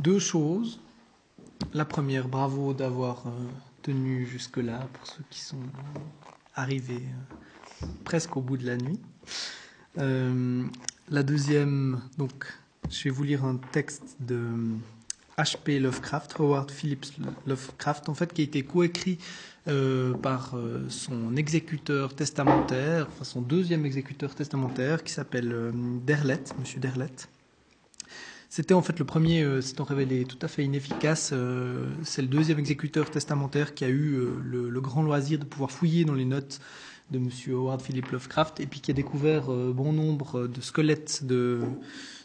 deux choses. La première, bravo d'avoir euh, tenu jusque-là pour ceux qui sont arrivés euh, presque au bout de la nuit. Euh, la deuxième, donc, je vais vous lire un texte de H.P. Lovecraft, Howard Phillips Lovecraft, en fait, qui a été coécrit euh, par euh, son exécuteur testamentaire, son deuxième exécuteur testamentaire, qui s'appelle euh, Derlet, Monsieur Derlet. C'était en fait le premier, euh, s'étant révélé tout à fait inefficace. euh, c'est le deuxième exécuteur testamentaire qui a eu euh, le, le grand loisir de pouvoir fouiller dans les notes de Monsieur Howard Philip Lovecraft et puis qui a découvert euh, bon nombre de squelettes de,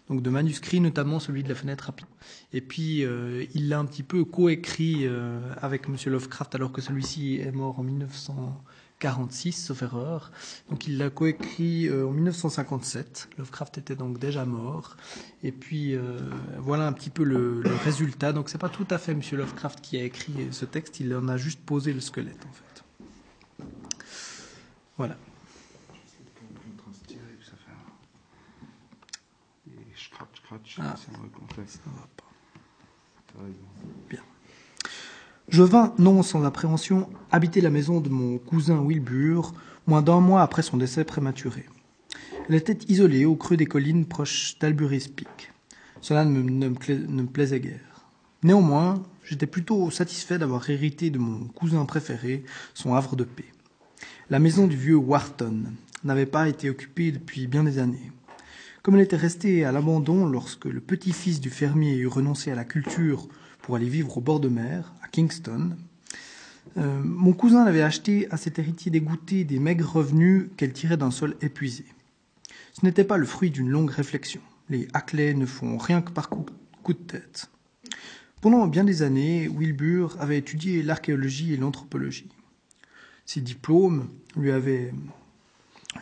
donc de manuscrits, notamment celui de la fenêtre rapide. Et puis euh, il l'a un petit peu coécrit avec Monsieur Lovecraft alors que celui-ci est mort en 1946, sauf erreur. Donc il l'a coécrit euh, en 1957. Lovecraft était donc déjà mort. Et puis euh, voilà un petit peu le, le résultat. Donc c'est pas tout à fait Monsieur Lovecraft qui a écrit ce texte, il en a juste posé le squelette en fait. Voilà. ça Ah. Ça va pas. Raison. Je vins, non sans appréhension, habiter la maison de mon cousin Wilbur, moins d'un mois après son décès prématuré. Elle était isolée au creux des collines proches d'Albury's Peak. Cela ne me, ne me cla- ne me plaisait guère. Néanmoins, j'étais plutôt satisfait d'avoir hérité de mon cousin préféré son havre de paix. La maison du vieux Wharton n'avait pas été occupée depuis bien des années. Comme elle était restée à l'abandon lorsque le petit-fils du fermier eut renoncé à la culture pour aller vivre au bord de mer, à Kingston, euh, mon cousin avait acheté à cet héritier dégoûté des maigres revenus qu'elle tirait d'un sol épuisé. Ce n'était pas le fruit d'une longue réflexion. Les Hackley ne font rien que par coup, coup de tête. Pendant bien des années, Wilbur avait étudié l'archéologie et l'anthropologie. Ses diplômes lui avaient,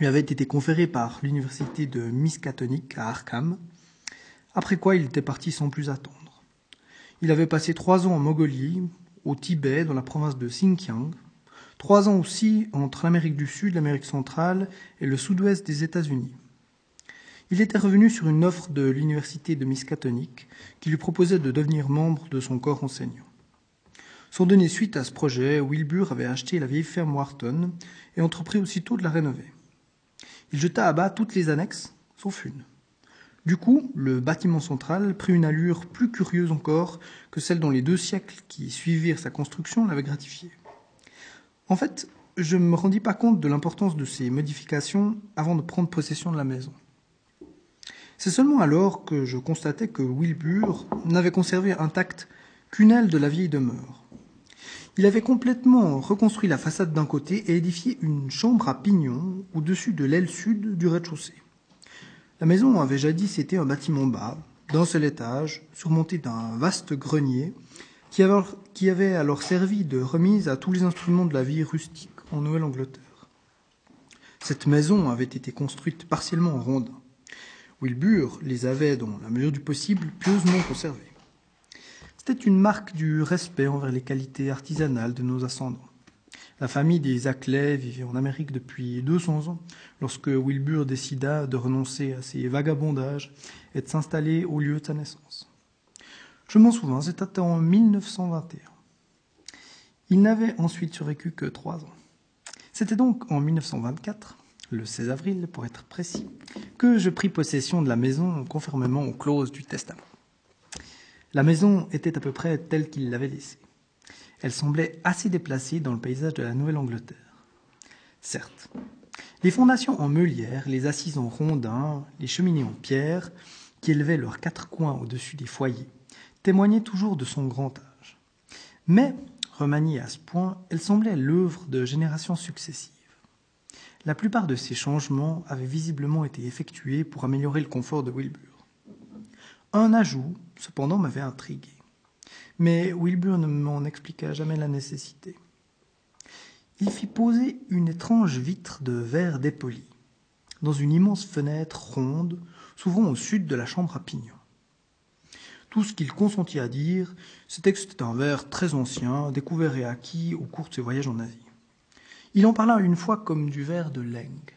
lui avaient été conférés par l'université de Miskatonic à Arkham, après quoi il était parti sans plus attendre. Il avait passé trois ans en Mongolie, au Tibet, dans la province de Xinjiang, trois ans aussi entre l'Amérique du Sud, l'Amérique centrale et le sud-ouest des États-Unis. Il était revenu sur une offre de l'université de Miskatonic qui lui proposait de devenir membre de son corps enseignant. Sans donner suite à ce projet, Wilbur avait acheté la vieille ferme Wharton et entrepris aussitôt de la rénover. Il jeta à bas toutes les annexes, sauf une. Du coup, le bâtiment central prit une allure plus curieuse encore que celle dont les deux siècles qui suivirent sa construction l'avaient gratifié. En fait, je ne me rendis pas compte de l'importance de ces modifications avant de prendre possession de la maison. C'est seulement alors que je constatai que Wilbur n'avait conservé intact qu'une aile de la vieille demeure. Il avait complètement reconstruit la façade d'un côté et édifié une chambre à pignon au-dessus de l'aile sud du rez-de-chaussée. La maison avait jadis été un bâtiment bas, d'un seul étage, surmonté d'un vaste grenier, qui avait, alors servi de remise à tous les instruments de la vie rustique en Nouvelle-Angleterre. Cette maison avait été construite partiellement en rondins. Wilbur les avait, dans la mesure du possible, pieusement conservés. C'était une marque du respect envers les qualités artisanales de nos ascendants. La famille des Ackley vivait en Amérique depuis 200 ans, lorsque Wilbur décida de renoncer à ses vagabondages et de s'installer au lieu de sa naissance. Je m'en souviens, c'était en 1921. Il n'avait ensuite survécu que trois ans. C'était donc en 1924, le 16 avril pour être précis, que je pris possession de la maison conformément aux clauses du testament. La maison était à peu près telle qu'il l'avait laissée. Elle semblait assez déplacée dans le paysage de la Nouvelle-Angleterre. Certes, les fondations en meulière, les assises en rondins, les cheminées en pierre, qui élevaient leurs quatre coins au-dessus des foyers, témoignaient toujours de son grand âge. Mais, remaniée à ce point, elle semblait l'œuvre de générations successives. La plupart de ces changements avaient visiblement été effectués pour améliorer le confort de Wilbur. Un ajout, cependant, m'avait intrigué. Mais Wilbur ne m'en expliqua jamais la nécessité. Il fit poser une étrange vitre de verre dépoli dans une immense fenêtre ronde s'ouvrant au sud de la chambre à pignon. Tout ce qu'il consentit à dire, c'était que c'était un verre très ancien, découvert et acquis au cours de ses voyages en Asie. Il en parla une fois comme du verre de Leng.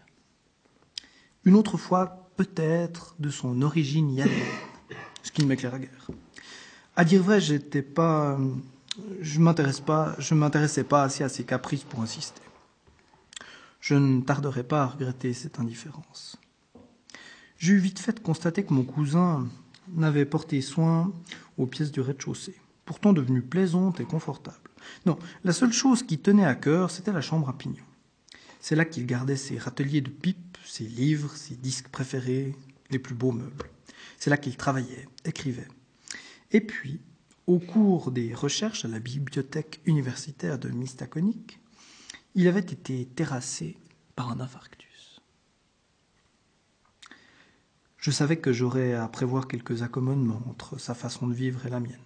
Une autre fois, peut-être, de son origine yadienne, ce qui ne m'éclaira guère. À dire vrai, j'étais pas, je m'intéresse pas, je m'intéressais pas assez à ses caprices pour insister. Je ne tarderai pas à regretter cette indifférence. J'eus vite fait de constater que mon cousin n'avait porté soin aux pièces du rez-de-chaussée, pourtant devenues plaisantes et confortables. Non, la seule chose qui tenait à cœur, c'était la chambre à pignon. C'est là qu'il gardait ses râteliers de pipes, ses livres, ses disques préférés, les plus beaux meubles. C'est là qu'il travaillait, écrivait. Et puis, au cours des recherches à la bibliothèque universitaire de Mystaconique, il avait été terrassé par un infarctus. Je savais que j'aurais à prévoir quelques accommodements entre sa façon de vivre et la mienne.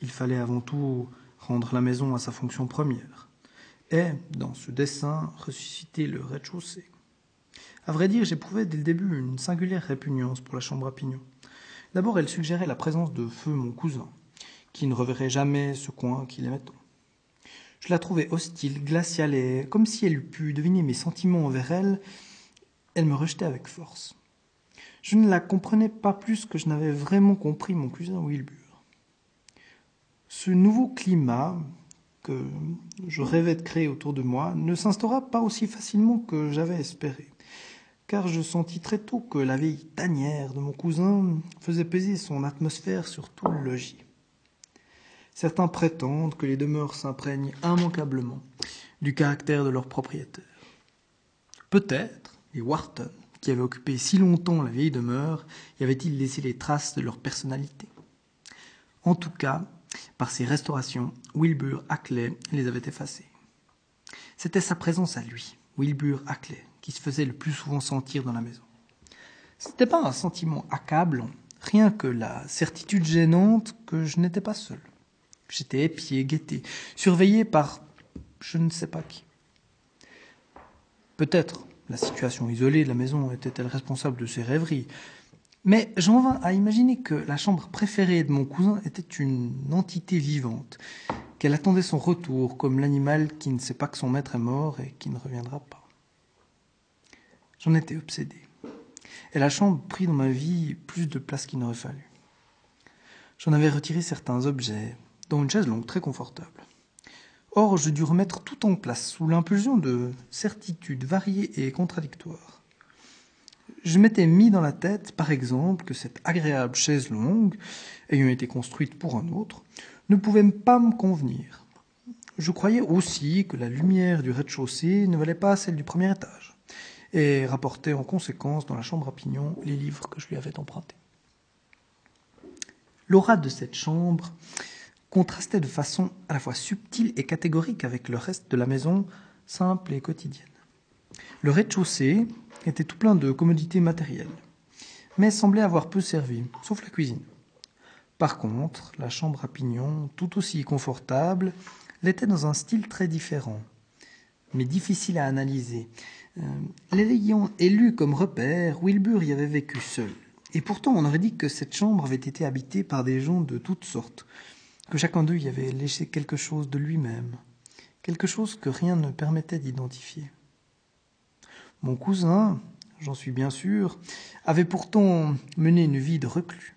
Il fallait avant tout rendre la maison à sa fonction première, et, dans ce dessin, ressusciter le rez-de-chaussée. À vrai dire, j'éprouvais dès le début une singulière répugnance pour la chambre à pignon. D'abord, elle suggérait la présence de Feu, mon cousin, qui ne reverrait jamais ce coin qu'il aimait tant. Je la trouvais hostile, glaciale, et comme si elle eût pu deviner mes sentiments envers elle, elle me rejetait avec force. Je ne la comprenais pas plus que je n'avais vraiment compris mon cousin Wilbur. Ce nouveau climat que je rêvais de créer autour de moi ne s'instaura pas aussi facilement que j'avais espéré, car je sentis très tôt que la vieille tanière de mon cousin faisait peser son atmosphère sur tout le logis. Certains prétendent que les demeures s'imprègnent immanquablement du caractère de leur propriétaire. Peut-être les Wharton, qui avaient occupé si longtemps la vieille demeure, y avaient-ils laissé les traces de leur personnalité? En tout cas, par ses restaurations, Wilbur Hackley les avait effacées. C'était sa présence à lui, Wilbur Hackley, se faisait le plus souvent sentir dans la maison. Ce n'était pas un sentiment accablant, rien que la certitude gênante que je n'étais pas seul. J'étais épié, guetté, surveillé par je ne sais pas qui. Peut-être la situation isolée de la maison était-elle responsable de ces rêveries, mais j'en vins à imaginer que la chambre préférée de mon cousin était une entité vivante, qu'elle attendait son retour comme l'animal qui ne sait pas que son maître est mort et qui ne reviendra pas. J'en étais obsédé. Et la chambre prit dans ma vie plus de place qu'il n'aurait fallu. J'en avais retiré certains objets, dont une chaise longue très confortable. Or, je dus remettre tout en place sous l'impulsion de certitudes variées et contradictoires. Je m'étais mis dans la tête, par exemple, que cette agréable chaise longue, ayant été construite pour un autre, ne pouvait pas me convenir. Je croyais aussi que la lumière du rez-de-chaussée ne valait pas celle du premier étage, et rapportais en conséquence dans la chambre à pignon les livres que je lui avais empruntés. L'aura de cette chambre contrastait de façon à la fois subtile et catégorique avec le reste de la maison, simple et quotidienne. Le rez-de-chaussée était tout plein de commodités matérielles, mais semblait avoir peu servi, sauf la cuisine. Par contre, la chambre à pignon, tout aussi confortable, l'était dans un style très différent, mais difficile à analyser. Euh, L'ayant élu comme repère, Wilbur y avait vécu seul. Et pourtant, on aurait dit que cette chambre avait été habitée par des gens de toutes sortes, que chacun d'eux y avait léché quelque chose de lui-même, quelque chose que rien ne permettait d'identifier. Mon cousin, j'en suis bien sûr, avait pourtant mené une vie de reclus,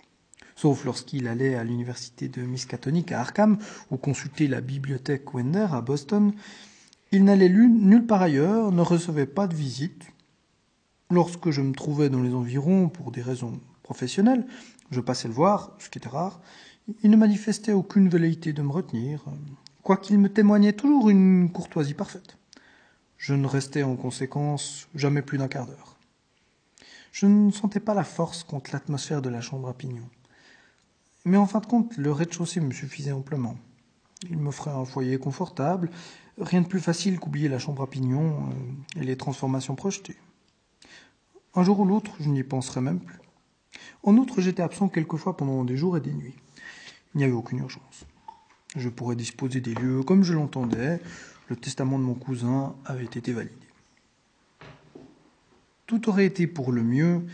sauf lorsqu'il allait à l'université de Miskatonic à Arkham ou consulter la bibliothèque Wender à Boston. Il n'allait nulle part ailleurs, ne recevait pas de visite. Lorsque je me trouvais dans les environs pour des raisons professionnelles, je passais le voir, ce qui était rare, il ne manifestait aucune velléité de me retenir, quoiqu'il me témoignait toujours une courtoisie parfaite. Je ne restais en conséquence jamais plus d'un quart d'heure. Je ne sentais pas la force contre l'atmosphère de la chambre à pignon. Mais en fin de compte, le rez-de-chaussée me suffisait amplement. Il m'offrait un foyer confortable, rien de plus facile qu'oublier la chambre à pignon euh, et les transformations projetées. Un jour ou l'autre, je n'y penserais même plus. En outre, j'étais absent quelquefois pendant des jours et des nuits. Il n'y avait aucune urgence. Je pourrais disposer des lieux comme je l'entendais. Le testament de mon cousin avait été validé. Tout aurait été pour le mieux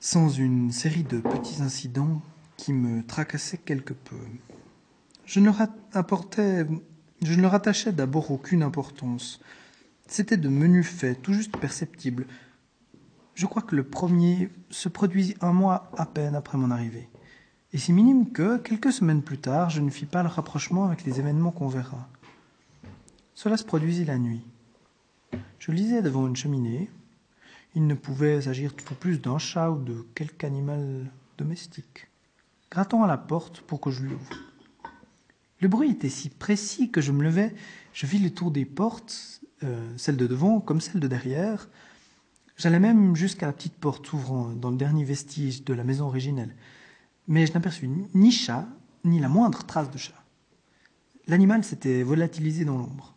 sans une série de petits incidents qui me tracassaient quelque peu. Je ne apportais, je ne leur attachais d'abord aucune importance. C'était de menus faits, tout juste perceptibles. Je crois que le premier se produisit un mois à peine après mon arrivée. et si minime que, quelques semaines plus tard, je ne fis pas le rapprochement avec les événements qu'on verra. Cela se produisit la nuit. Je lisais devant une cheminée. Il ne pouvait s'agir tout plus d'un chat ou de quelque animal domestique. Grattant à la porte pour que je l'ouvre. Le bruit était si précis que je me levais, je vis le tour des portes, euh, celle de devant comme celle de derrière. J'allais même jusqu'à la petite porte s'ouvrant dans le dernier vestige de la maison originelle. Mais je n'aperçus ni chat, ni la moindre trace de chat. L'animal s'était volatilisé dans l'ombre.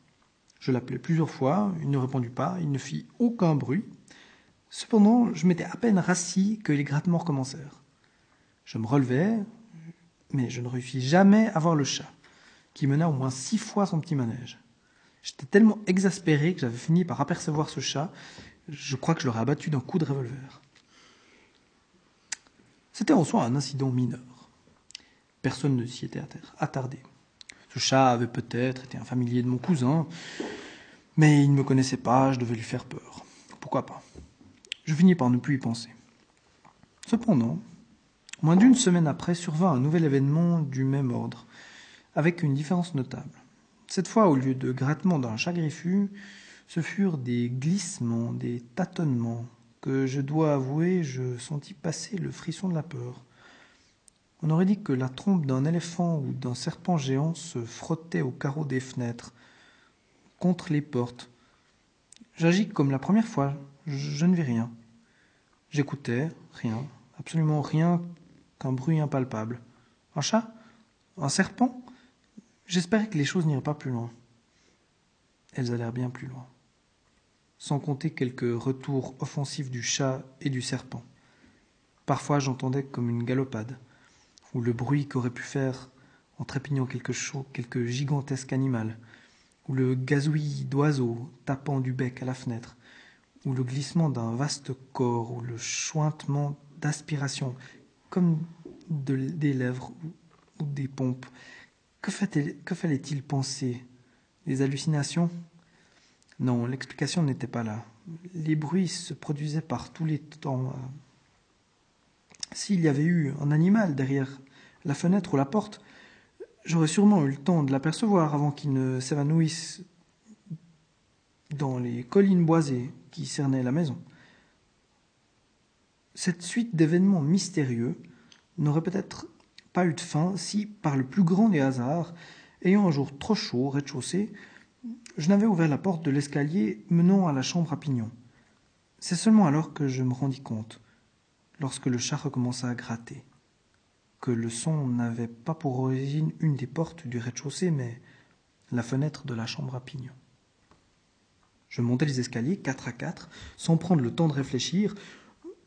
Je l'appelai plusieurs fois, il ne répondit pas, il ne fit aucun bruit. Cependant, je m'étais à peine rassis que les grattements recommencèrent. Je me relevai, mais je ne réussis jamais à voir le chat, qui mena au moins six fois son petit manège. J'étais tellement exaspéré que j'avais fini par apercevoir ce chat. Je crois que je l'aurais abattu d'un coup de revolver. C'était en soi un incident mineur. Personne ne s'y était attardé. Ce chat avait peut-être été un familier de mon cousin, mais il ne me connaissait pas, je devais lui faire peur. Pourquoi pas? Je finis par ne plus y penser. Cependant, moins d'une semaine après survint un nouvel événement du même ordre, avec une différence notable. Cette fois, au lieu de grattements d'un chat griffu, ce furent des glissements, des tâtonnements, que je dois avouer, je sentis passer le frisson de la peur. On aurait dit que la trompe d'un éléphant ou d'un serpent géant se frottait aux carreaux des fenêtres, contre les portes. J'agis comme la première fois, je ne vis rien. J'écoutais, rien, absolument rien qu'un bruit impalpable. Un chat? Un serpent? J'espérais que les choses n'iraient pas plus loin. Elles allèrent bien plus loin. Sans compter quelques retours offensifs du chat et du serpent. Parfois j'entendais comme une galopade, ou le bruit qu'aurait pu faire en trépignant quelque chose, quelque gigantesque animal, ou le gazouillis d'oiseaux tapant du bec à la fenêtre, ou le glissement d'un vaste corps, ou le chointement d'aspiration, comme des lèvres ou des pompes, que, fallait-il penser? Des hallucinations? Non, l'explication n'était pas là. Les bruits se produisaient par tous les temps. S'il y avait eu un animal derrière la fenêtre ou la porte, j'aurais sûrement eu le temps de l'apercevoir avant qu'il ne s'évanouisse dans les collines boisées qui cernaient la maison. Cette suite d'événements mystérieux n'aurait peut-être pas eu de fin si, par le plus grand des hasards, ayant un jour trop chaud au rez-de-chaussée, je n'avais ouvert la porte de l'escalier menant à la chambre à pignon. C'est seulement alors que je me rendis compte, lorsque le chat recommença à gratter, que le son n'avait pas pour origine une des portes du rez-de-chaussée, mais la fenêtre de la chambre à pignon. Je montai les escaliers quatre à quatre, sans prendre le temps de réfléchir.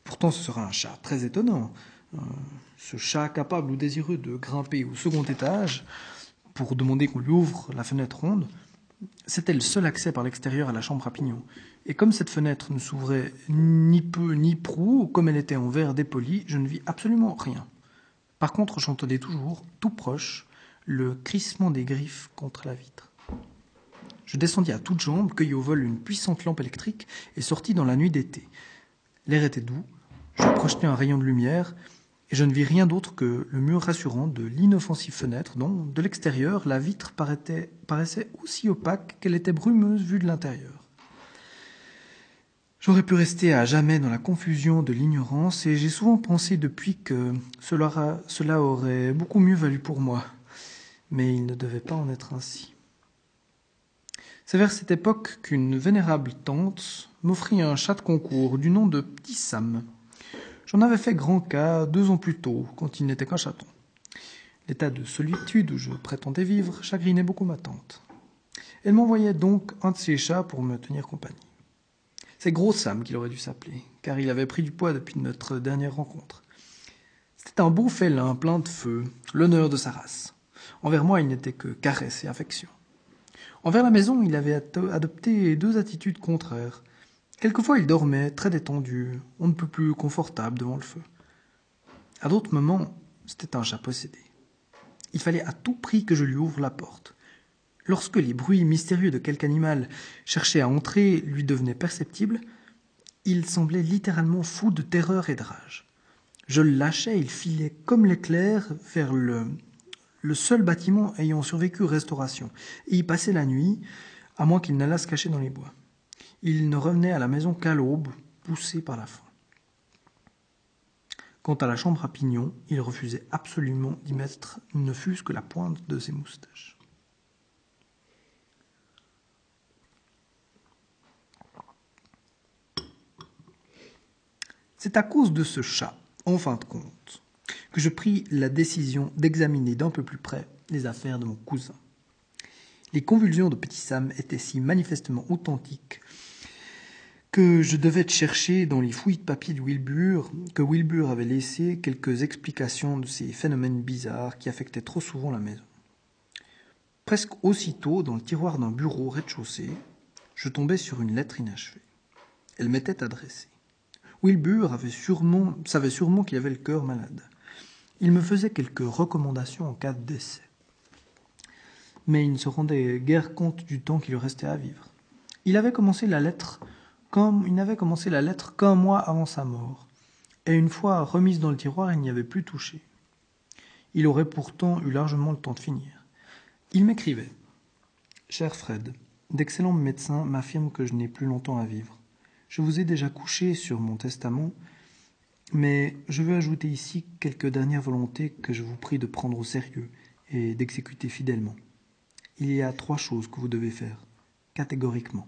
Pourtant, ce sera un chat très étonnant. Euh, ce chat capable ou désireux de grimper au second étage pour demander qu'on lui ouvre la fenêtre ronde, c'était le seul accès par l'extérieur à la chambre à pignon. Et comme cette fenêtre ne s'ouvrait ni peu ni prou, comme elle était en verre dépoli, je ne vis absolument rien. Par contre, j'entendais toujours, tout proche, le crissement des griffes contre la vitre. Je descendis à toutes jambes, cueillis au vol une puissante lampe électrique et sortis dans la nuit d'été. L'air était doux, je projetai un rayon de lumière et je ne vis rien d'autre que le mur rassurant de l'inoffensive fenêtre dont, de l'extérieur, la vitre paraissait aussi opaque qu'elle était brumeuse vue de l'intérieur. J'aurais pu rester à jamais dans la confusion de l'ignorance et j'ai souvent pensé depuis que cela, aurait beaucoup mieux valu pour moi. Mais il ne devait pas en être ainsi. C'est vers cette époque qu'une vénérable tante m'offrit un chat de concours du nom de Petit Sam. J'en avais fait grand cas deux ans plus tôt, quand il n'était qu'un chaton. L'état de solitude où je prétendais vivre chagrinait beaucoup ma tante. Elle m'envoyait donc un de ses chats pour me tenir compagnie. C'est Gros Sam qu'il aurait dû s'appeler, car il avait pris du poids depuis notre dernière rencontre. C'était un beau félin plein de feu, l'honneur de sa race. Envers moi, il n'était que caresse et affection. Envers la maison, il avait adopté deux attitudes contraires. Quelquefois il dormait, très détendu, on ne peut plus confortable devant le feu. À d'autres moments, c'était un chat possédé. Il fallait à tout prix que je lui ouvre la porte. Lorsque les bruits mystérieux de quelque animal cherchait à entrer lui devenaient perceptibles, il semblait littéralement fou de terreur et de rage. Je le lâchais, il filait comme l'éclair vers le, le seul bâtiment ayant survécu restauration, et y passait la nuit, à moins qu'il n'allât se cacher dans les bois. Il ne revenait à la maison qu'à l'aube, poussé par la faim. Quant à la chambre à pignon, il refusait absolument d'y mettre ne fût-ce que la pointe de ses moustaches. C'est à cause de ce chat, en fin de compte, que je pris la décision d'examiner d'un peu plus près les affaires de mon cousin. Les convulsions de Petit Sam étaient si manifestement authentiques que je devais chercher dans les fouilles de papier de Wilbur que Wilbur avait laissé quelques explications de ces phénomènes bizarres qui affectaient trop souvent la maison. Presque aussitôt, dans le tiroir d'un bureau au rez-de-chaussée, je tombais sur une lettre inachevée. Elle m'était adressée. Wilbur avait sûrement, savait sûrement qu'il avait le cœur malade. Il me faisait quelques recommandations en cas de décès. Mais il ne se rendait guère compte du temps qui lui restait à vivre. Il avait commencé la lettre comme il n'avait commencé la lettre qu'un mois avant sa mort, et une fois remise dans le tiroir, il n'y avait plus touché. Il aurait pourtant eu largement le temps de finir. Il m'écrivait Cher Fred, d'excellents médecins m'affirment que je n'ai plus longtemps à vivre. Je vous ai déjà couché sur mon testament, mais je veux ajouter ici quelques dernières volontés que je vous prie de prendre au sérieux et d'exécuter fidèlement. Il y a trois choses que vous devez faire, catégoriquement.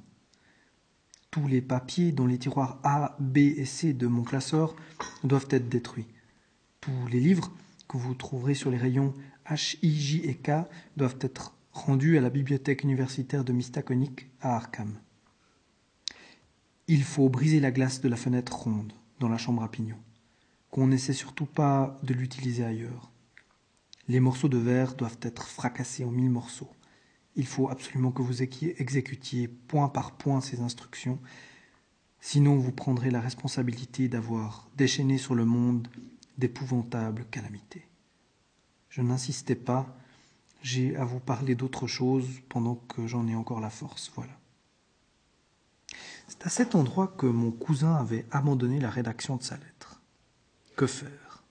Tous les papiers dont les tiroirs A, B et C de mon classeur doivent être détruits. Tous les livres que vous trouverez sur les rayons H, I, J et K doivent être rendus à la bibliothèque universitaire de Mistaconic à Arkham. Il faut briser la glace de la fenêtre ronde dans la chambre à pignon. Qu'on n'essaie surtout pas de l'utiliser ailleurs. Les morceaux de verre doivent être fracassés en mille morceaux. Il faut absolument que vous exécutiez point par point ces instructions, sinon vous prendrez la responsabilité d'avoir déchaîné sur le monde d'épouvantables calamités. Je n'insistais pas, j'ai à vous parler d'autre chose pendant que j'en ai encore la force, voilà. C'est à cet endroit que mon cousin avait abandonné la rédaction de sa lettre. Que faire?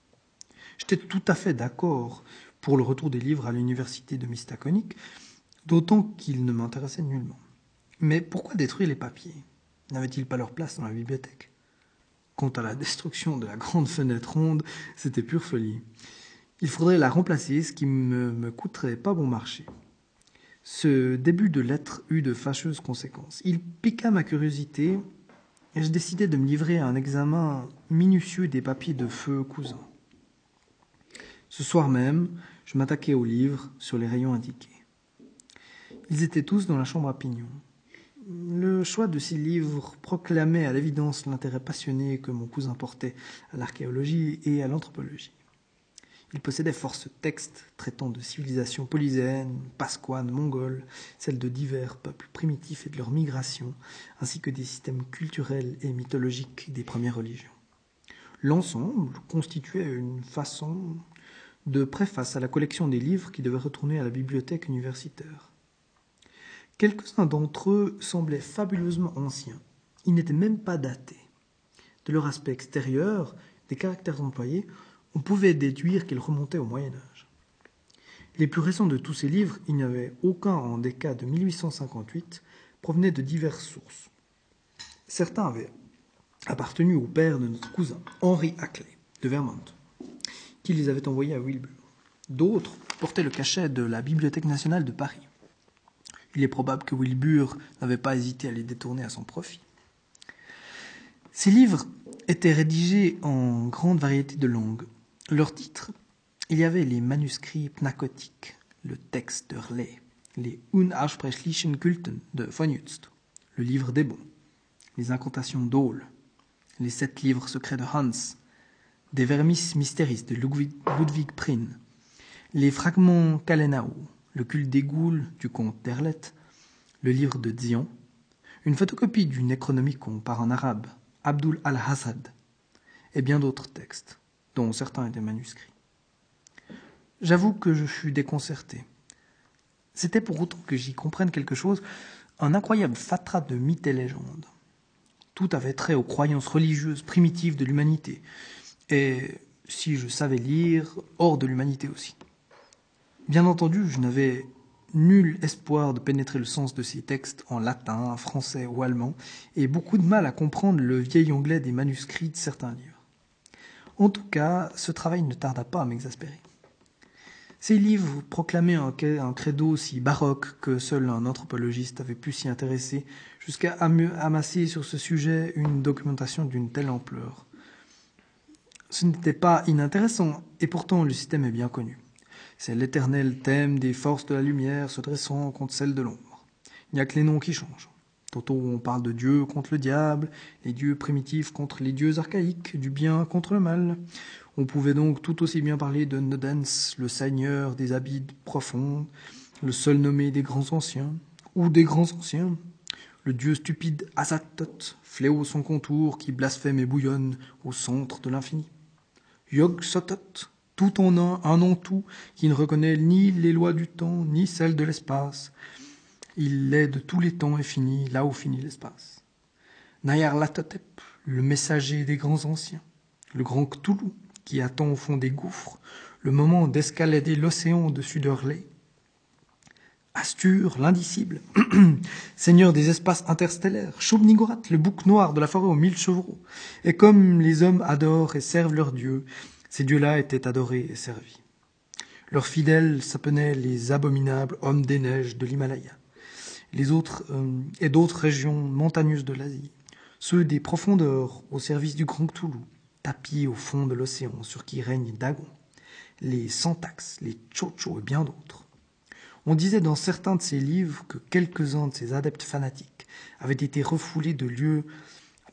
J'étais tout à fait d'accord pour le retour des livres à l'université de Mystaconique, d'autant qu'ils ne m'intéressaient nullement. Mais pourquoi détruire les papiers? N'avaient-ils pas leur place dans la bibliothèque? Quant à la destruction de la grande fenêtre ronde, c'était pure folie. Il faudrait la remplacer, ce qui ne me, coûterait pas bon marché. Ce début de lettre eut de fâcheuses conséquences. Il piqua ma curiosité et je décidai de me livrer à un examen minutieux des papiers de feu cousin. Ce soir même, je m'attaquai aux livres sur les rayons indiqués. Ils étaient tous dans la chambre à pignon. Le choix de ces livres proclamait à l'évidence l'intérêt passionné que mon cousin portait à l'archéologie et à l'anthropologie. Il possédait force textes traitant de civilisations polyséennes, pasquanes, mongoles, celles de divers peuples primitifs et de leur migration, ainsi que des systèmes culturels et mythologiques des premières religions. L'ensemble constituait une façon de préface à la collection des livres qui devait retourner à la bibliothèque universitaire. Quelques-uns d'entre eux semblaient fabuleusement anciens. Ils n'étaient même pas datés. De leur aspect extérieur, des caractères employés, on pouvait déduire qu'ils remontaient au Moyen Âge. Les plus récents de tous ces livres, il n'y avait aucun en des cas de 1858, provenaient de diverses sources. Certains avaient appartenu au père de notre cousin, Henry Hackley, de Vermont, qui les avait envoyés à Wilbur. D'autres portaient le cachet de la Bibliothèque nationale de Paris. Il est probable que Wilbur n'avait pas hésité à les détourner à son profit. Ces livres étaient rédigés en grande variété de langues. Leurs titres, il y avait les manuscrits pnacotiques, le texte de Rley, les Unaussprechlichen Kulten de von Jutst, le livre des bons, les incantations d'Aul, les sept livres secrets de Hans, des Vermis Mysteris de Ludwig, Ludwig Prin, les fragments Kalenau, le culte des Goules du comte d'Erlet, le livre de Dion, une photocopie du Necronomicon par un arabe, Abdul al-Hassad, et bien d'autres textes, dont certains étaient manuscrits. J'avoue que je fus déconcerté. C'était pour autant que j'y comprenne quelque chose, un incroyable fatras de mythes et légendes. Tout avait trait aux croyances religieuses primitives de l'humanité, et si je savais lire, hors de l'humanité aussi. Bien entendu, je n'avais nul espoir de pénétrer le sens de ces textes en latin, français ou allemand, et beaucoup de mal à comprendre le vieil anglais des manuscrits de certains livres. En tout cas, ce travail ne tarda pas à m'exaspérer. Ces livres proclamaient un, credo aussi baroque que seul un anthropologiste avait pu s'y intéresser, jusqu'à amasser sur ce sujet une documentation d'une telle ampleur. Ce n'était pas inintéressant, et pourtant le système est bien connu. C'est l'éternel thème des forces de la lumière se dressant contre celles de l'ombre. Il n'y a que les noms qui changent. Tantôt on parle de Dieu contre le diable, les dieux primitifs contre les dieux archaïques, du bien contre le mal. On pouvait donc tout aussi bien parler de Nodens, le seigneur des abides profondes, le seul nommé des grands anciens, ou des grands anciens, le dieu stupide Azathoth, fléau son contour qui blasphème et bouillonne au centre de l'infini. Yog Sothoth, tout en un, un en tout, qui ne reconnaît ni les lois du temps, ni celles de l'espace, il est de tous les temps et fini là où finit l'espace. Latotep, le messager des grands anciens, le grand Cthulhu, qui attend au fond des gouffres le moment d'escalader l'océan au-dessus d'Hurley. Astur, l'indicible, seigneur des espaces interstellaires, shub le bouc noir de la forêt aux mille chevreaux. Et comme les hommes adorent et servent leurs dieux, ces dieux-là étaient adorés et servis. Leurs fidèles s'appelaient les abominables hommes des neiges de l'Himalaya les autres, euh, et d'autres régions montagneuses de l'Asie, ceux des profondeurs au service du grand Cthulhu, tapis au fond de l'océan sur qui règne Dagon, les Santax, les Chocho et bien d'autres. On disait dans certains de ces livres que quelques-uns de ces adeptes fanatiques avaient été refoulés de lieux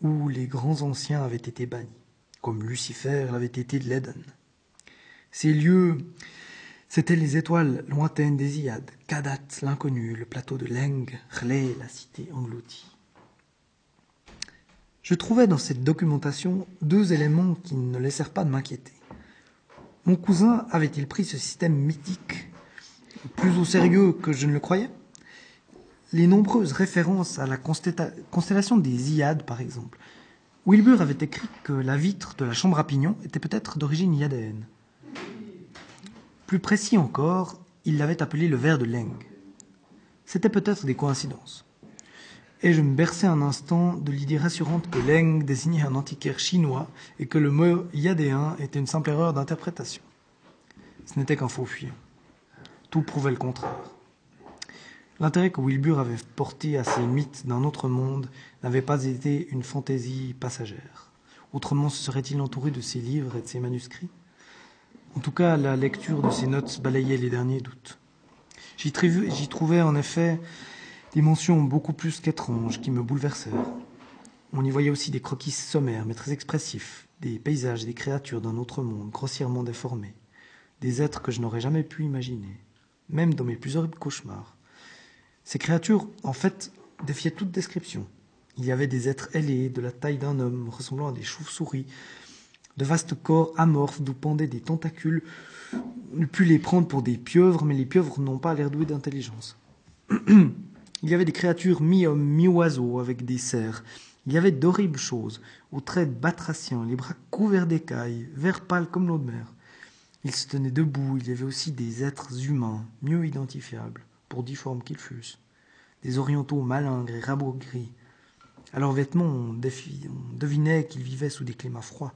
où les grands anciens avaient été bannis, comme Lucifer l'avait été de l'Éden. Ces lieux C'étaient les étoiles lointaines des Iades, Kadat, l'inconnu, le plateau de Leng, R'leh, la cité engloutie. Je trouvais dans cette documentation deux éléments qui ne laissèrent pas de m'inquiéter. Mon cousin avait-il pris ce système mythique plus au sérieux que je ne le croyais? Les nombreuses références à la constellation des Iades, par exemple. Wilbur avait écrit que la vitre de la chambre à pignon était peut-être d'origine iadéenne. Plus précis encore, il l'avait appelé le ver de Leng. C'était peut-être des coïncidences. Et je me berçais un instant de l'idée rassurante que Leng désignait un antiquaire chinois et que le mot yadéen était une simple erreur d'interprétation. Ce n'était qu'un faux fuyant. Tout prouvait le contraire. L'intérêt que Wilbur avait porté à ces mythes d'un autre monde n'avait pas été une fantaisie passagère. Autrement se serait-il entouré de ses livres et de ses manuscrits? En tout cas, la lecture de ces notes balayait les derniers doutes. J'y trouvais en effet des mentions beaucoup plus qu'étranges qui me bouleversèrent. On y voyait aussi des croquis sommaires mais très expressifs, des paysages et des créatures d'un autre monde grossièrement déformés, des êtres que je n'aurais jamais pu imaginer, même dans mes plus horribles cauchemars. Ces créatures, en fait, défiaient toute description. Il y avait des êtres ailés, de la taille d'un homme, ressemblant à des chauves-souris, de vastes corps amorphes d'où pendaient des tentacules. On eût pu les prendre pour des pieuvres, mais les pieuvres n'ont pas l'air douées d'intelligence. Il y avait des créatures mi-hommes, mi-oiseaux, avec des cerfs. Il y avait d'horribles choses, aux traits batraciens, les bras couverts d'écailles, verts pâles comme l'eau de mer. Ils se tenaient debout, il y avait aussi des êtres humains, mieux identifiables, pour difformes qu'ils fussent. Des orientaux malingres et rabougris. À leurs vêtements, on, devinait qu'ils vivaient sous des climats froids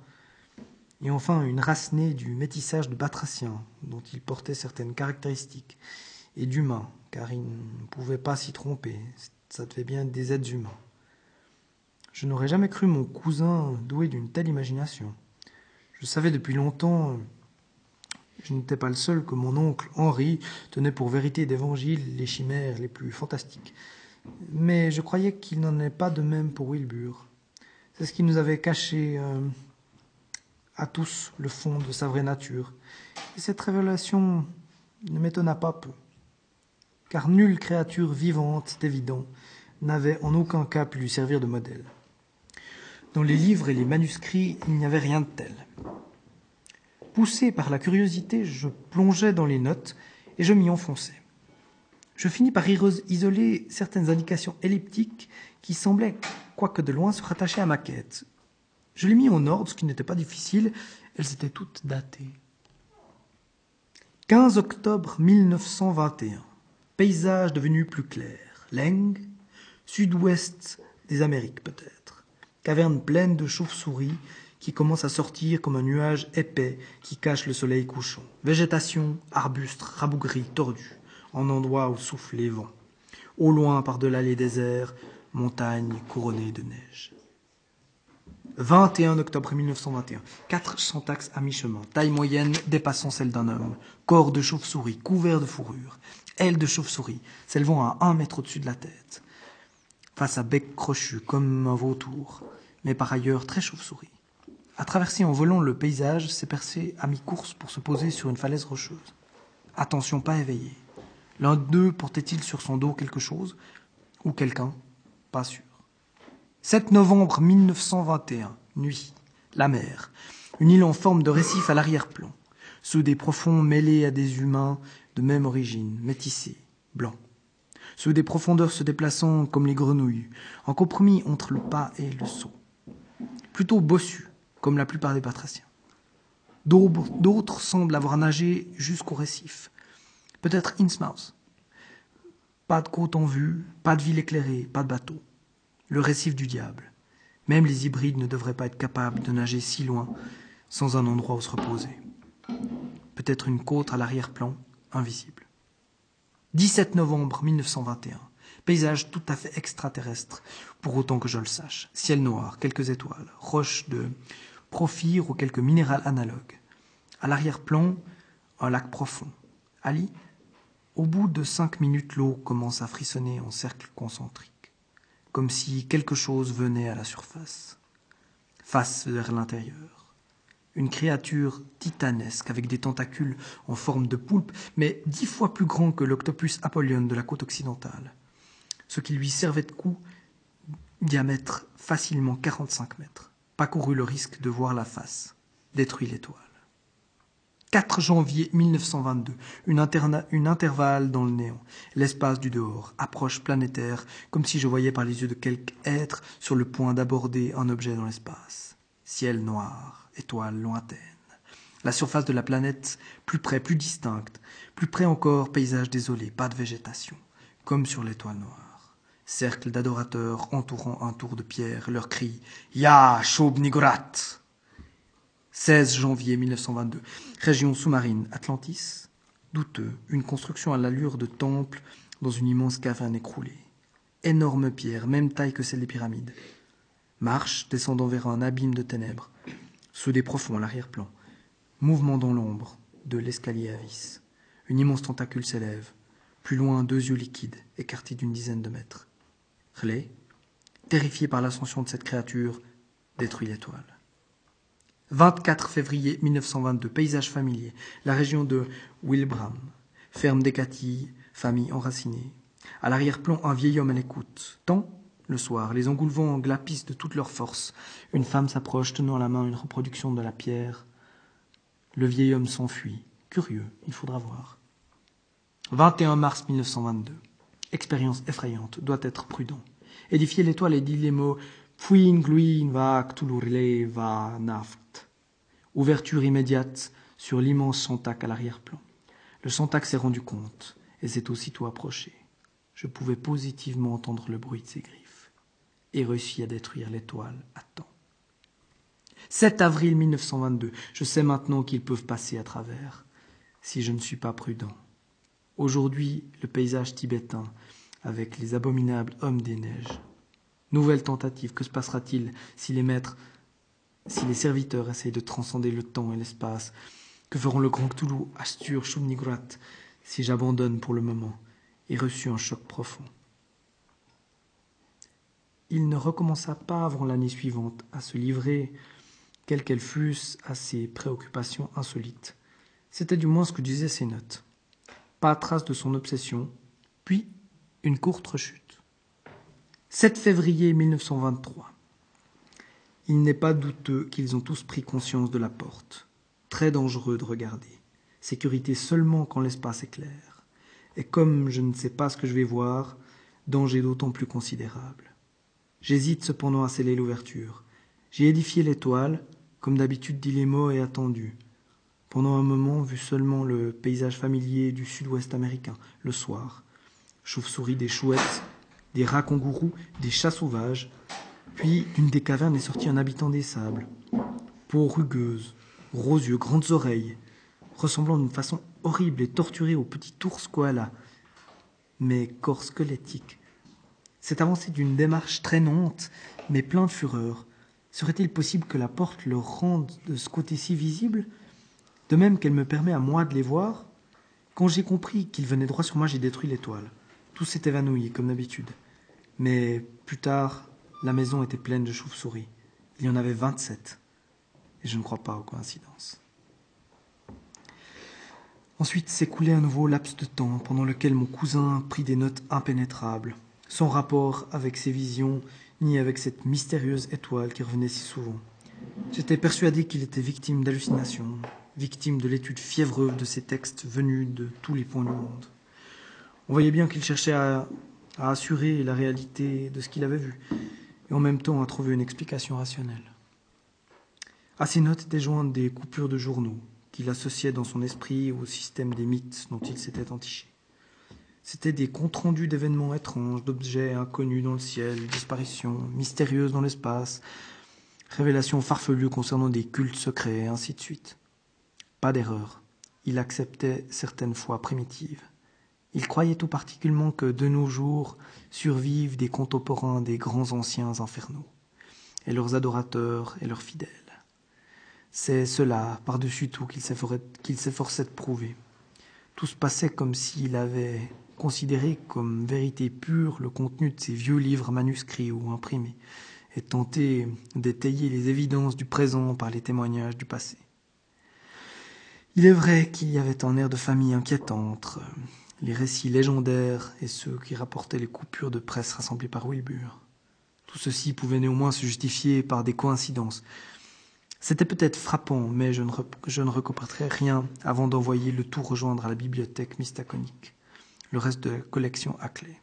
et enfin une race née du métissage de batraciens, dont il portait certaines caractéristiques, et d'humains, car il ne pouvait pas s'y tromper, ça devait bien des êtres humains. Je n'aurais jamais cru mon cousin doué d'une telle imagination. Je savais depuis longtemps, je n'étais pas le seul, que mon oncle Henri tenait pour vérité d'évangile les chimères les plus fantastiques. Mais je croyais qu'il n'en est pas de même pour Wilbur. C'est ce qui nous avait caché euh, à tous le fond de sa vraie nature. Et cette révélation ne m'étonna pas peu, car nulle créature vivante, c'est évident, n'avait en aucun cas pu lui servir de modèle. Dans les livres et les manuscrits, il n'y avait rien de tel. Poussé par la curiosité, je plongeais dans les notes et je m'y enfonçais. Je finis par isoler certaines indications elliptiques qui semblaient, quoique de loin, se rattacher à ma quête, je l'ai mis en ordre, ce qui n'était pas difficile, Elles étaient toutes datées. 15 octobre 1921. Paysage devenu plus clair. Leng, sud-ouest des Amériques peut-être. Caverne pleine de chauves-souris qui commencent à sortir comme un nuage épais qui cache le soleil couchant. Végétation, arbustes, rabougris, tordus, en endroit où soufflent les vents. Au loin, par-delà les déserts, montagnes couronnées de neige. 21 octobre 1921. Quatre syntaxes à mi-chemin. Taille moyenne dépassant celle d'un homme. Corps de chauve-souris couvert de fourrure. Ailes de chauve-souris s'élevant à un mètre au-dessus de la tête. Face à bec crochu comme un vautour, mais par ailleurs très chauve-souris. À traverser en volant le paysage, s'est percé à mi-course pour se poser sur une falaise rocheuse. Attention, pas éveillé. L'un d'eux portait-il sur son dos quelque chose Ou quelqu'un? Pas sûr. 7 novembre 1921, nuit. La mer. Une île en forme de récif à l'arrière-plan. Sous des profonds mêlés à des humains de même origine, métissés, blancs. Sous des profondeurs se déplaçant comme les grenouilles, en compromis entre le pas et le saut. Plutôt bossus, comme la plupart des batraciens. D'autres semblent avoir nagé jusqu'au récif. Peut-être Innsmouth. Pas de côte en vue, pas de ville éclairée, pas de bateau le récif du diable. Même les hybrides ne devraient pas être capables de nager si loin sans un endroit où se reposer. Peut-être une côte à l'arrière-plan, invisible. 17 novembre 1921. Paysage tout à fait extraterrestre, pour autant que je le sache. Ciel noir, quelques étoiles, roches de profire ou quelques minérales analogues. À l'arrière-plan, un lac profond. Ali, au bout de cinq minutes, l'eau commence à frissonner en cercle concentrique comme si quelque chose venait à la surface, face vers l'intérieur. Une créature titanesque avec des tentacules en forme de poulpe, mais dix fois plus grand que l'octopus Apollyon de la côte occidentale, ce qui lui servait de cou, diamètre facilement 45 mètres, pas couru le risque de voir la face, détruit l'étoile. 4 janvier 1922, une, une, intervalle dans le néant, l'espace du dehors, approche planétaire, comme si je voyais par les yeux de quelque être sur le point d'aborder un objet dans l'espace. Ciel noir, étoile lointaine. La surface de la planète, plus près, plus distincte, plus près encore, paysage désolé, pas de végétation, comme sur l'étoile noire. Cercle d'adorateurs entourant un tour de pierre, leur cri Ya Shobnigurat 16 janvier 1922. Région sous-marine Atlantis. Douteux. Une construction à l'allure de temple dans une immense caverne écroulée. Énorme pierre, même taille que celle des pyramides. Marche descendant vers un abîme de ténèbres. Sous des profonds à l'arrière-plan. Mouvement dans l'ombre de l'escalier à vis. Une immense tentacule s'élève. Plus loin, deux yeux liquides, écartés d'une dizaine de mètres. Relais, terrifié par l'ascension de cette créature, détruit l'étoile. 24 février 1922, paysage familier, la région de Wilbraham. Ferme d'Écatilles, famille enracinée. À l'arrière-plan, un vieil homme à l'écoute. Tant, le soir, les engoulevents glapissent de toute leur force. Une femme s'approche, tenant à la main une reproduction de la pierre. Le vieil homme s'enfuit. Curieux, il faudra voir. 21 mars 1922. Expérience effrayante, doit être prudent. Édifier l'étoile et dit les mots Fuin gluin va va naft. Ouverture immédiate sur l'immense Santac à l'arrière-plan. Le Santac s'est rendu compte et s'est aussitôt approché. Je pouvais positivement entendre le bruit de ses griffes et réussi à détruire l'étoile à temps. 7 avril 1922. Je sais maintenant qu'ils peuvent passer à travers si je ne suis pas prudent. Aujourd'hui, le paysage tibétain avec les abominables hommes des neiges. Nouvelle tentative. Que se passera-t-il si les maîtres si les serviteurs essayent de transcender le temps et l'espace, que feront le grand Cthulhu, Astur, Shumnigrat, si j'abandonne pour le moment et reçus un choc profond? Il ne recommença pas avant l'année suivante à se livrer, quelles qu'elles fussent, à ses préoccupations insolites. C'était du moins ce que disaient ses notes. Pas trace de son obsession, puis une courte rechute. 7 février 1923. Il n'est pas douteux qu'ils ont tous pris conscience de la porte. Très dangereux de regarder. Sécurité seulement quand l'espace est clair. Et comme je ne sais pas ce que je vais voir, danger d'autant plus considérable. J'hésite cependant à sceller l'ouverture. J'ai édifié l'étoile, comme d'habitude dit les mots et attendu. Pendant un moment, vu seulement le paysage familier du sud-ouest américain, le soir. Chauves-souris, des chouettes, des rats kangourous, des chats sauvages. Puis, d'une des cavernes est sorti un habitant des sables. Peau rugueuse, gros yeux, grandes oreilles, ressemblant d'une façon horrible et torturée au petit ours koala, mais corps squelettique. Cette avancée d'une démarche traînante, mais plein de fureur. Serait-il possible que la porte leur rende de ce côté-ci visible, de même qu'elle me permet à moi de les voir Quand j'ai compris qu'ils venaient droit sur moi, j'ai détruit l'étoile. Tout s'est évanoui, comme d'habitude. Mais plus tard, la maison était pleine de chauves-souris. Il y en avait vingt-sept. Et je ne crois pas aux coïncidences. Ensuite s'écoulait un nouveau laps de temps pendant lequel mon cousin prit des notes impénétrables, sans rapport avec ses visions ni avec cette mystérieuse étoile qui revenait si souvent. J'étais persuadé qu'il était victime d'hallucinations, victime de l'étude fiévreuse de ces textes venus de tous les points du monde. On voyait bien qu'il cherchait à, assurer la réalité de ce qu'il avait vu, et en même temps à trouver une explication rationnelle. À ces notes étaient jointes des coupures de journaux, qu'il associait dans son esprit au système des mythes dont il s'était entiché. C'étaient des comptes rendus d'événements étranges, d'objets inconnus dans le ciel, disparitions mystérieuses dans l'espace, révélations farfelues concernant des cultes secrets, et ainsi de suite. Pas d'erreur. Il acceptait certaines fois primitives. Il croyait tout particulièrement que de nos jours survivent des contemporains des grands anciens infernaux, et leurs adorateurs et leurs fidèles. C'est cela, par-dessus tout, qu'il s'efforçait de prouver. Tout se passait comme s'il avait considéré comme vérité pure le contenu de ces vieux livres manuscrits ou imprimés, et tenté d'étayer les évidences du présent par les témoignages du passé. Il est vrai qu'il y avait un air de famille inquiétant entre les récits légendaires et ceux qui rapportaient les coupures de presse rassemblées par Wilbur. Tout ceci pouvait néanmoins se justifier par des coïncidences, c'était peut-être frappant, mais je ne, je rien avant d'envoyer le tout rejoindre à la bibliothèque mystaconique, le reste de la collection à clé.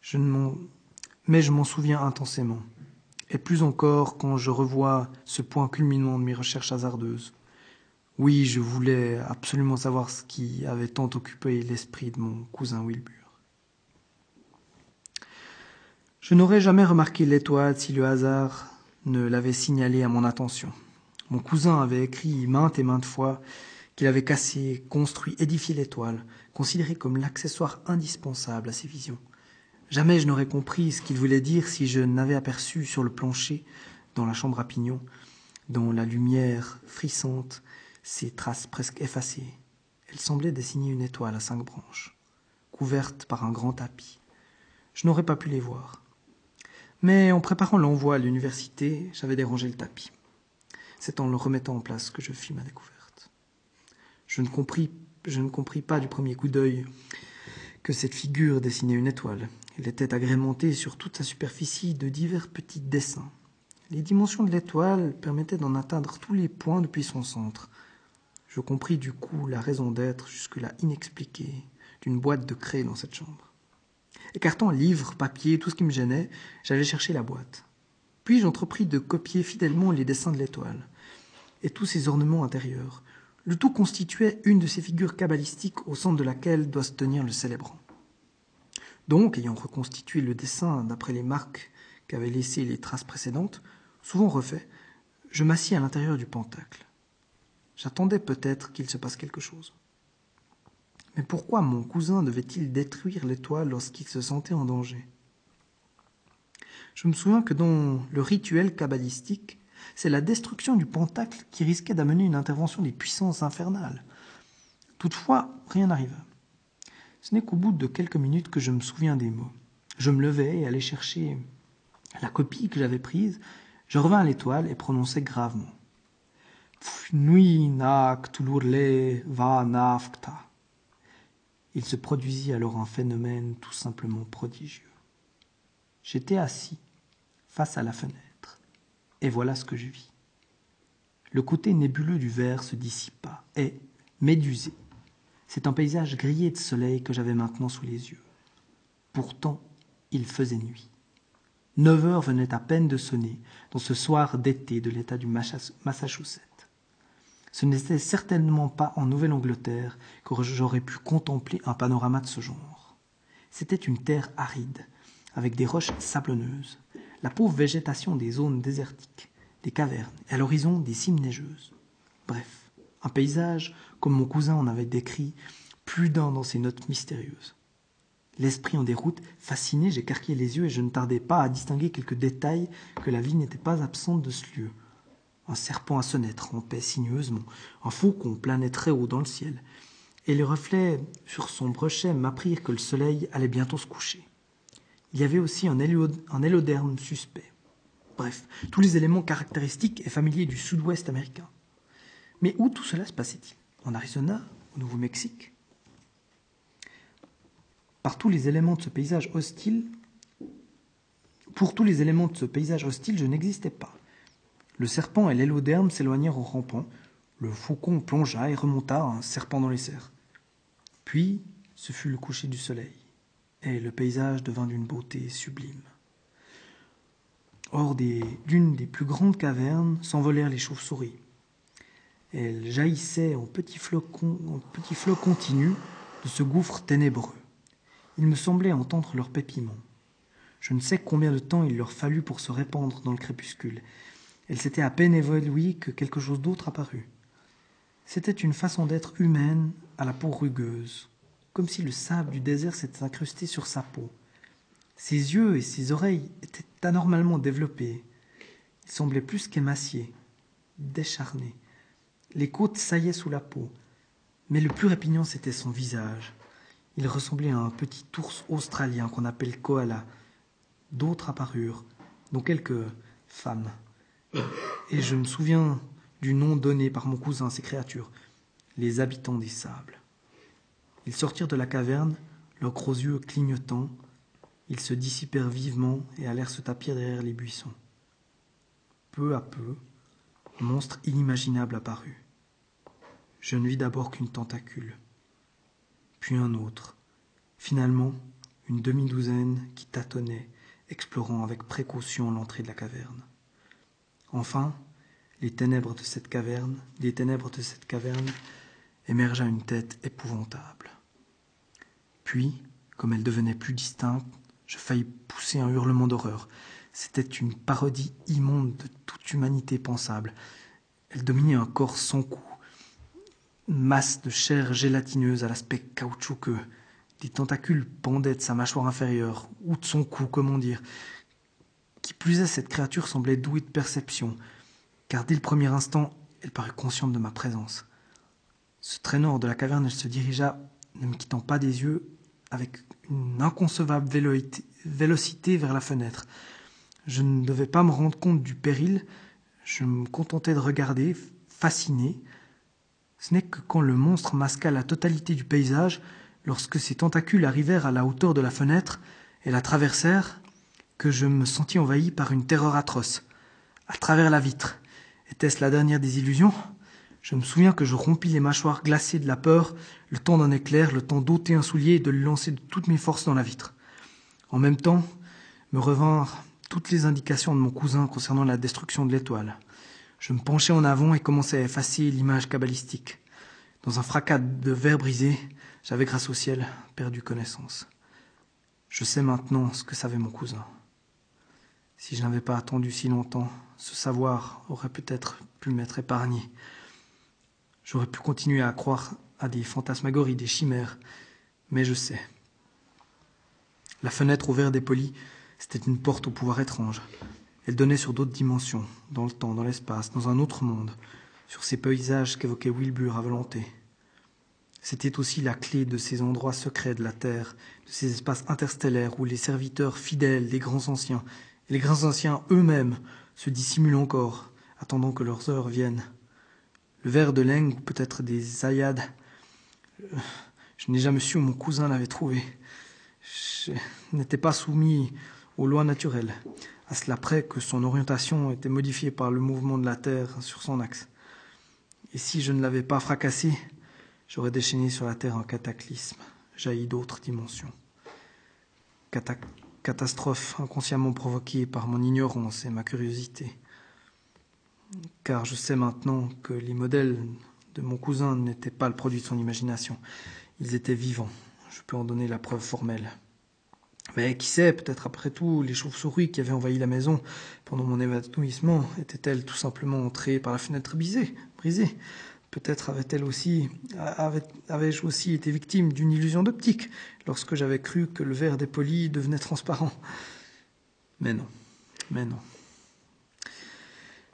Je ne mais je m'en souviens intensément, et plus encore quand je revois ce point culminant de mes recherches hasardeuses. Oui, je voulais absolument savoir ce qui avait tant occupé l'esprit de mon cousin Wilbur. Je n'aurais jamais remarqué l'étoile si le hasard ne l'avait signalé à mon attention. Mon cousin avait écrit maintes et maintes fois qu'il avait cassé, construit, édifié l'étoile, considéré comme l'accessoire indispensable à ses visions. Jamais je n'aurais compris ce qu'il voulait dire si je n'avais aperçu sur le plancher, dans la chambre à pignon, dans la lumière frissante, ces traces presque effacées. Elles semblaient dessiner une étoile à cinq branches, couverte par un grand tapis. Je n'aurais pas pu les voir. Mais en préparant l'envoi à l'université, j'avais dérangé le tapis. C'est en le remettant en place que je fis ma découverte. Je ne compris, je ne compris pas du premier coup d'œil que cette figure dessinait une étoile. Elle était agrémentée sur toute sa superficie de divers petits dessins. Les dimensions de l'étoile permettaient d'en atteindre tous les points depuis son centre. Je compris du coup la raison d'être jusque-là inexpliquée d'une boîte de craie dans cette chambre. Écartant livres, papier, tout ce qui me gênait, j'allais chercher la boîte. Puis j'entrepris de copier fidèlement les dessins de l'étoile et tous ses ornements intérieurs. Le tout constituait une de ces figures cabalistiques au centre de laquelle doit se tenir le célébrant. Donc, ayant reconstitué le dessin d'après les marques qu'avaient laissées les traces précédentes, souvent refait, je m'assis à l'intérieur du pentacle. J'attendais peut-être qu'il se passe quelque chose. Mais pourquoi mon cousin devait-il détruire l'étoile lorsqu'il se sentait en danger? Je me souviens que dans le rituel kabbalistique, c'est la destruction du pentacle qui risquait d'amener une intervention des puissances infernales. Toutefois, rien n'arriva. Ce n'est qu'au bout de quelques minutes que je me souviens des mots. Je me levai et allai chercher la copie que j'avais prise. Je revins à l'étoile et prononçai gravement. Il se produisit alors un phénomène tout simplement prodigieux. J'étais assis face à la fenêtre, et voilà ce que je vis. Le côté nébuleux du verre se dissipa, et, médusé, c'est un paysage grillé de soleil que j'avais maintenant sous les yeux. Pourtant, il faisait nuit. Neuf heures venaient à peine de sonner dans ce soir d'été de l'État du Massachusetts. Ce n'était certainement pas en Nouvelle-Angleterre que j'aurais pu contempler un panorama de ce genre. C'était une terre aride, avec des roches sablonneuses, la pauvre végétation des zones désertiques, des cavernes, et à l'horizon des cimes neigeuses. Bref, un paysage comme mon cousin en avait décrit plus d'un dans ses notes mystérieuses. L'esprit en déroute, fasciné, j'écarquillai les yeux et je ne tardai pas à distinguer quelques détails que la vie n'était pas absente de ce lieu. Un serpent à sonnette rampait sinueusement, un faucon planait très haut dans le ciel, et les reflets sur son brochet m'apprirent que le soleil allait bientôt se coucher. Il y avait aussi un, héloderme suspect. Bref, tous les éléments caractéristiques et familiers du sud-ouest américain. Mais où tout cela se passait-il? En Arizona? Au Nouveau-Mexique? Par tous les éléments de ce paysage hostile, pour tous les éléments de ce paysage hostile, je n'existais pas. Le serpent et l'héloderme s'éloignèrent en rampant. Le faucon plongea et remonta, un serpent dans les serres. Puis, ce fut le coucher du soleil et le paysage devint d'une beauté sublime. Hors d'une des plus grandes cavernes s'envolèrent les chauves-souris. Elles jaillissaient en petits flocons, en petits flots continus de ce gouffre ténébreux. Il me semblait entendre leurs pépiments. Je ne sais combien de temps il leur fallut pour se répandre dans le crépuscule. Elles s'étaient à peine évoluées que quelque chose d'autre apparut. C'était une façon d'être humaine à la peau rugueuse, comme si le sable du désert s'était incrusté sur sa peau. Ses yeux et ses oreilles étaient anormalement développés. Il semblait plus qu'émacié, décharné. Les côtes saillaient sous la peau. Mais le plus répignant, c'était son visage. Il ressemblait à un petit ours australien qu'on appelle koala. D'autres apparurent, dont quelques femmes. Et je me souviens du nom donné par mon cousin à ces créatures, les habitants des sables. Ils sortirent de la caverne, leurs gros yeux clignotants. Ils se dissipèrent vivement et allèrent se tapir derrière les buissons. Peu à peu, un monstre inimaginable apparut. Je ne vis d'abord qu'une tentacule, puis un autre, finalement une demi-douzaine qui tâtonnait, explorant avec précaution l'entrée de la caverne. Enfin, les ténèbres de cette caverne, des ténèbres de cette caverne, émergea une tête épouvantable. Puis, comme elle devenait plus distincte, je faillis pousser un hurlement d'horreur. C'était une parodie immonde de toute humanité pensable. Elle dominait un corps sans cou, masse de chair gélatineuse à l'aspect caoutchouqueux. Des tentacules pendaient de sa mâchoire inférieure, ou de son cou, comment dire. Qui plus est, cette créature semblait douée de perception, car dès le premier instant, elle parut consciente de ma présence. Se traînant hors de la caverne, elle se dirigea, ne me quittant pas des yeux, avec une inconcevable vélocité vers la fenêtre. Je ne devais pas me rendre compte du péril, je me contentais de regarder, fasciné. Ce n'est que quand le monstre masqua la totalité du paysage, lorsque ses tentacules arrivèrent à la hauteur de la fenêtre et la traversèrent, que je me sentis envahi par une terreur atroce. À travers la vitre. Était-ce la dernière des illusions je me souviens que je rompis les mâchoires glacées de la peur, le temps d'un éclair, le temps d'ôter un soulier et de le lancer de toutes mes forces dans la vitre. En même temps, me revinrent toutes les indications de mon cousin concernant la destruction de l'étoile. Je me penchai en avant et commençai à effacer l'image cabalistique. Dans un fracas de verre brisé, j'avais, grâce au ciel, perdu connaissance. Je sais maintenant ce que savait mon cousin. Si je n'avais pas attendu si longtemps, ce savoir aurait peut-être pu m'être épargné. J'aurais pu continuer à croire à des fantasmagories, des chimères, mais je sais. La fenêtre au verre dépoli, c'était une porte au pouvoir étrange. Elle donnait sur d'autres dimensions, dans le temps, dans l'espace, dans un autre monde, sur ces paysages qu'évoquait Wilbur à volonté. C'était aussi la clé de ces endroits secrets de la Terre, de ces espaces interstellaires où les serviteurs fidèles des grands anciens, les grands anciens eux-mêmes, se dissimulent encore, attendant que leurs heures viennent le verre de Leng ou peut-être des ayades. Je n'ai jamais su où mon cousin l'avait trouvé. Je n'étais pas soumis aux lois naturelles, à cela près que son orientation était modifiée par le mouvement de la Terre sur son axe. Et si je ne l'avais pas fracassé, j'aurais déchaîné sur la Terre un cataclysme, jailli d'autres dimensions. Catastrophe inconsciemment provoquée par mon ignorance et ma curiosité. Car je sais maintenant que les modèles de mon cousin n'étaient pas le produit de son imagination. Ils étaient vivants. Je peux en donner la preuve formelle. Mais qui sait, peut-être après tout, les chauves-souris qui avaient envahi la maison pendant mon évanouissement étaient-elles tout simplement entrées par la fenêtre brisée, Peut-être avais-je aussi été victime d'une illusion d'optique lorsque j'avais cru que le verre dépoli devenait transparent. Mais non, mais non.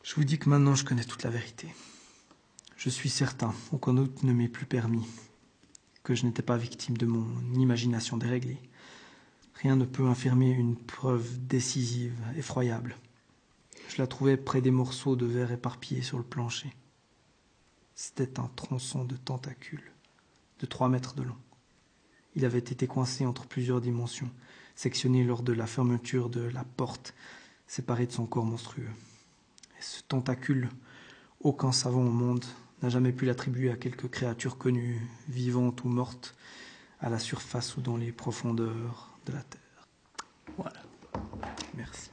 Je vous dis que maintenant je connais toute la vérité. Je suis certain, aucun doute ne m'est plus permis, que je n'étais pas victime de mon imagination déréglée. Rien ne peut infirmer une preuve décisive, effroyable. Je la trouvais près des morceaux de verre éparpillés sur le plancher. C'était un tronçon de tentacules, de trois mètres de long. Il avait été coincé entre plusieurs dimensions, sectionné lors de la fermeture de la porte, séparé de son corps monstrueux. Et ce tentacule, aucun savant au monde n'a jamais pu l'attribuer à quelque créature connue, vivante ou morte, à la surface ou dans les profondeurs de la Terre. Voilà. Merci.